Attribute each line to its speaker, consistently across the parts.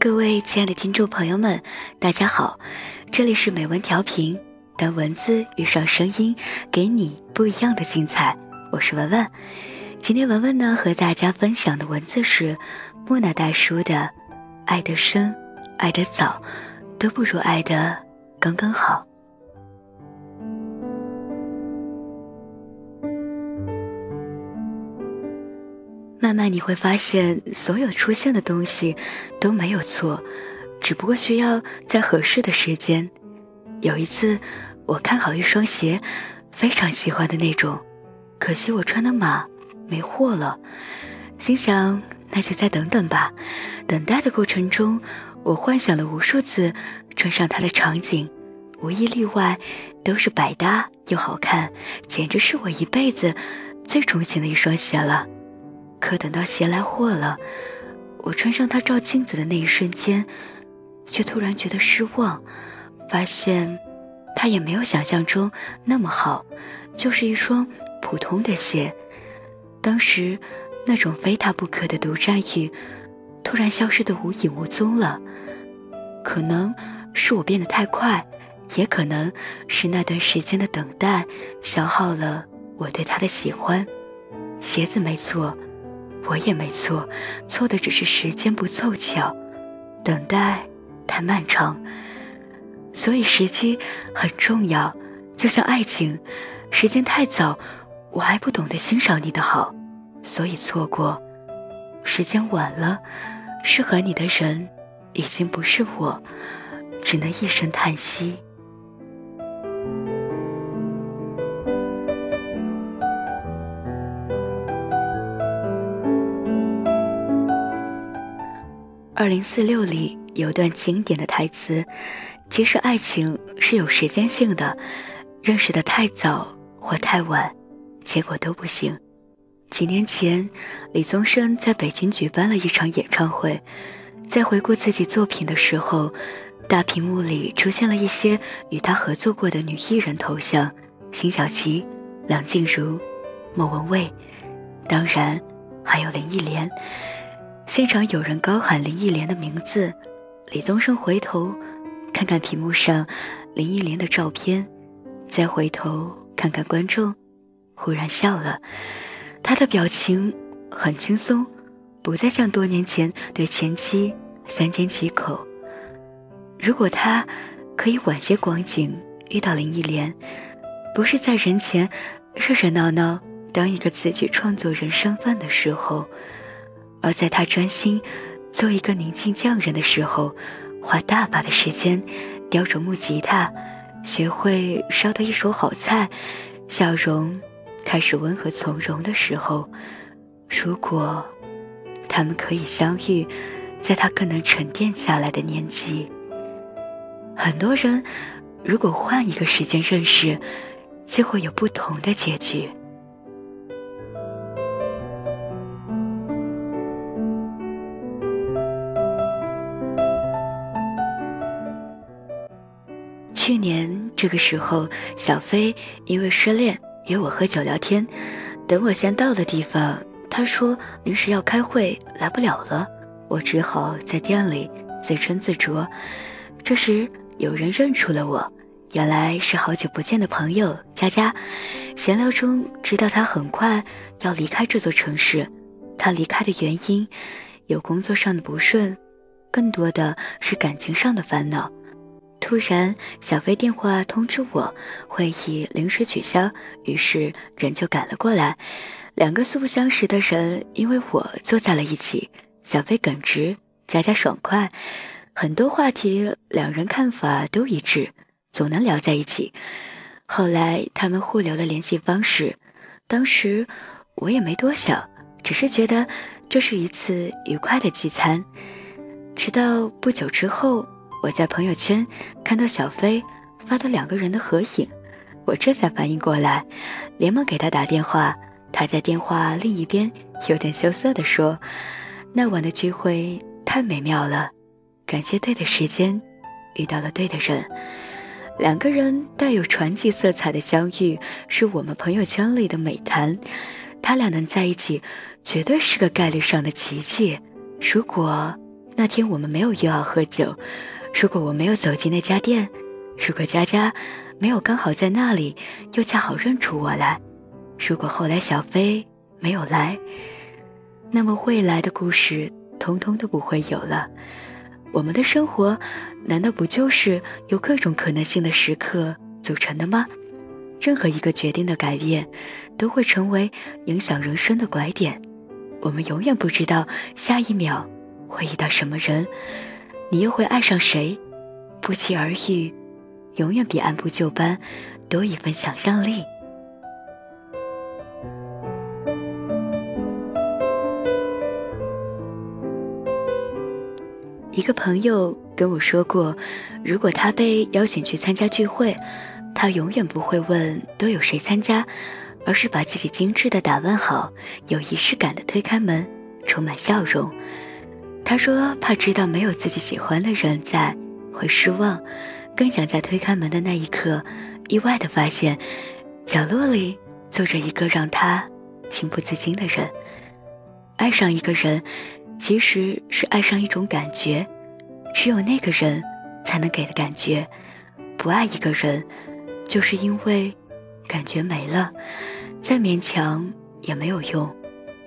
Speaker 1: 各位亲爱的听众朋友们，大家好，这里是美文调频，当文字遇上声音，给你不一样的精彩。我是文文，今天文文呢和大家分享的文字是木乃大叔的《爱得深，爱得早，都不如爱的刚刚好》。慢慢你会发现，所有出现的东西都没有错，只不过需要在合适的时间。有一次，我看好一双鞋，非常喜欢的那种，可惜我穿的码没货了，心想那就再等等吧。等待的过程中，我幻想了无数次穿上它的场景，无一例外都是百搭又好看，简直是我一辈子最钟情的一双鞋了。可等到鞋来货了，我穿上它照镜子的那一瞬间，却突然觉得失望，发现它也没有想象中那么好，就是一双普通的鞋。当时那种非它不可的独占欲，突然消失得无影无踪了。可能是我变得太快，也可能是那段时间的等待消耗了我对它的喜欢。鞋子没错。我也没错，错的只是时间不凑巧，等待太漫长，所以时机很重要。就像爱情，时间太早，我还不懂得欣赏你的好，所以错过；时间晚了，适合你的人已经不是我，只能一声叹息。二零四六里有段经典的台词：“其实爱情是有时间性的，认识的太早或太晚，结果都不行。”几年前，李宗盛在北京举办了一场演唱会，在回顾自己作品的时候，大屏幕里出现了一些与他合作过的女艺人头像：辛晓琪、梁静茹、莫文蔚，当然还有林忆莲。现场有人高喊林忆莲的名字，李宗盛回头看看屏幕上林忆莲的照片，再回头看看观众，忽然笑了。他的表情很轻松，不再像多年前对前妻三缄其口。如果他可以晚些光景遇到林忆莲，不是在人前热热闹闹当一个词曲创作人身份的时候。而在他专心做一个宁静匠人的时候，花大把的时间雕琢木吉他，学会烧得一手好菜，笑容开始温和从容的时候，如果他们可以相遇，在他更能沉淀下来的年纪，很多人如果换一个时间认识，就会有不同的结局。去年这个时候，小飞因为失恋约我喝酒聊天。等我先到的地方，他说临时要开会来不了了。我只好在店里自斟自酌。这时有人认出了我，原来是好久不见的朋友佳佳。闲聊中知道他很快要离开这座城市，他离开的原因有工作上的不顺，更多的是感情上的烦恼。突然，小飞电话通知我会议临时取消，于是人就赶了过来。两个素不相识的人因为我坐在了一起。小飞耿直，佳佳爽快，很多话题两人看法都一致，总能聊在一起。后来他们互留了联系方式，当时我也没多想，只是觉得这是一次愉快的聚餐。直到不久之后。我在朋友圈看到小飞发的两个人的合影，我这才反应过来，连忙给他打电话。他在电话另一边有点羞涩地说：“那晚的聚会太美妙了，感谢对的时间遇到了对的人。两个人带有传奇色彩的相遇，是我们朋友圈里的美谈。他俩能在一起，绝对是个概率上的奇迹。如果……”那天我们没有约好喝酒，如果我没有走进那家店，如果佳佳没有刚好在那里，又恰好认出我来，如果后来小飞没有来，那么未来的故事通通都不会有了。我们的生活，难道不就是由各种可能性的时刻组成的吗？任何一个决定的改变，都会成为影响人生的拐点。我们永远不知道下一秒会遇到什么人，你又会爱上谁？不期而遇，永远比按部就班多一份想象力。一个朋友跟我说过，如果他被邀请去参加聚会。他永远不会问都有谁参加，而是把自己精致的打扮好，有仪式感的推开门，充满笑容。他说怕知道没有自己喜欢的人在会失望，更想在推开门的那一刻，意外的发现角落里坐着一个让他情不自禁的人。爱上一个人，其实是爱上一种感觉，只有那个人才能给的感觉。不爱一个人。就是因为感觉没了，再勉强也没有用。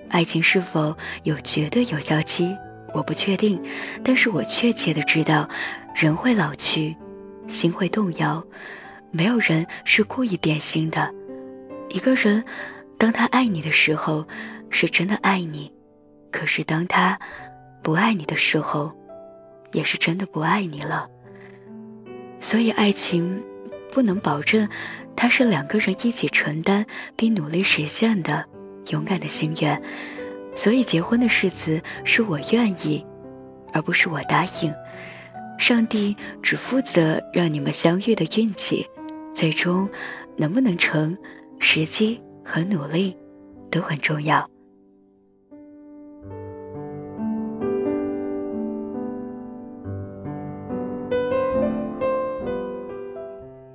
Speaker 1: 爱情是否有绝对有效期，我不确定，但是我确切的知道，人会老去，心会动摇，没有人是故意变心的。一个人，当他爱你的时候，是真的爱你；可是当他不爱你的时候，也是真的不爱你了。所以爱情。不能保证，它是两个人一起承担并努力实现的勇敢的心愿，所以结婚的誓词是我愿意，而不是我答应。上帝只负责让你们相遇的运气，最终能不能成，时机和努力都很重要。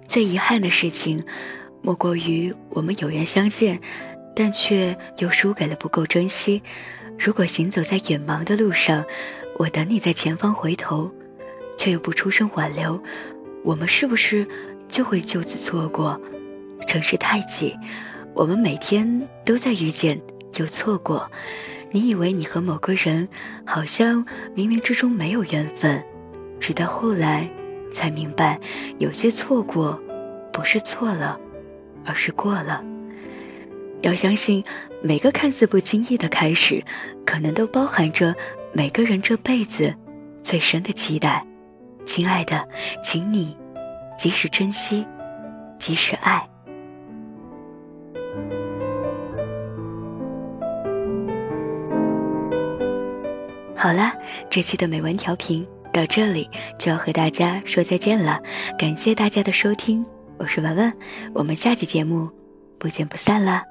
Speaker 1: 最遗憾的事情，莫过于我们有缘相见，但却又输给了不够珍惜。如果行走在远茫的路上，我等你在前方回头，却又不出声挽留，我们是不是就会就此错过？城市太挤，我们每天都在遇见又错过。你以为你和某个人好像冥冥之中没有缘分，直到后来。才明白，有些错过，不是错了，而是过了。要相信，每个看似不经意的开始，可能都包含着每个人这辈子最深的期待。亲爱的，请你及时珍惜，及时爱。好啦，这期的美文调频。到这里就要和大家说再见了，感谢大家的收听，我是文文，我们下期节目不见不散啦。